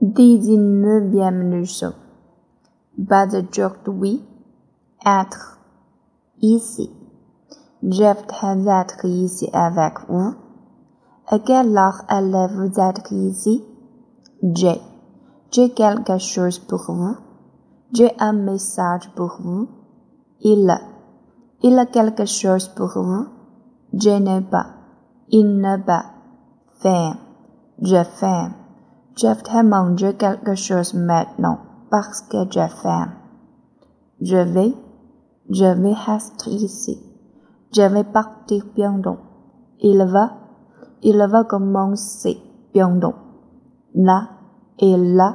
Dix-neuvième leçon. Joke oui, être ici. J'aimerais être ici avec vous. À quelle heure allez-vous être ici? J'ai. J'ai quelque chose pour vous. J'ai un message pour vous. Il a. Il a quelque chose pour vous. Je n'ai pas. Il n'a pas. Faim. Je faim. Je voudrais manger quelque chose maintenant parce que j'ai faim. Je vais. Je vais rester ici. Je vais partir bientôt. Il va. Il va commencer bientôt. Là et là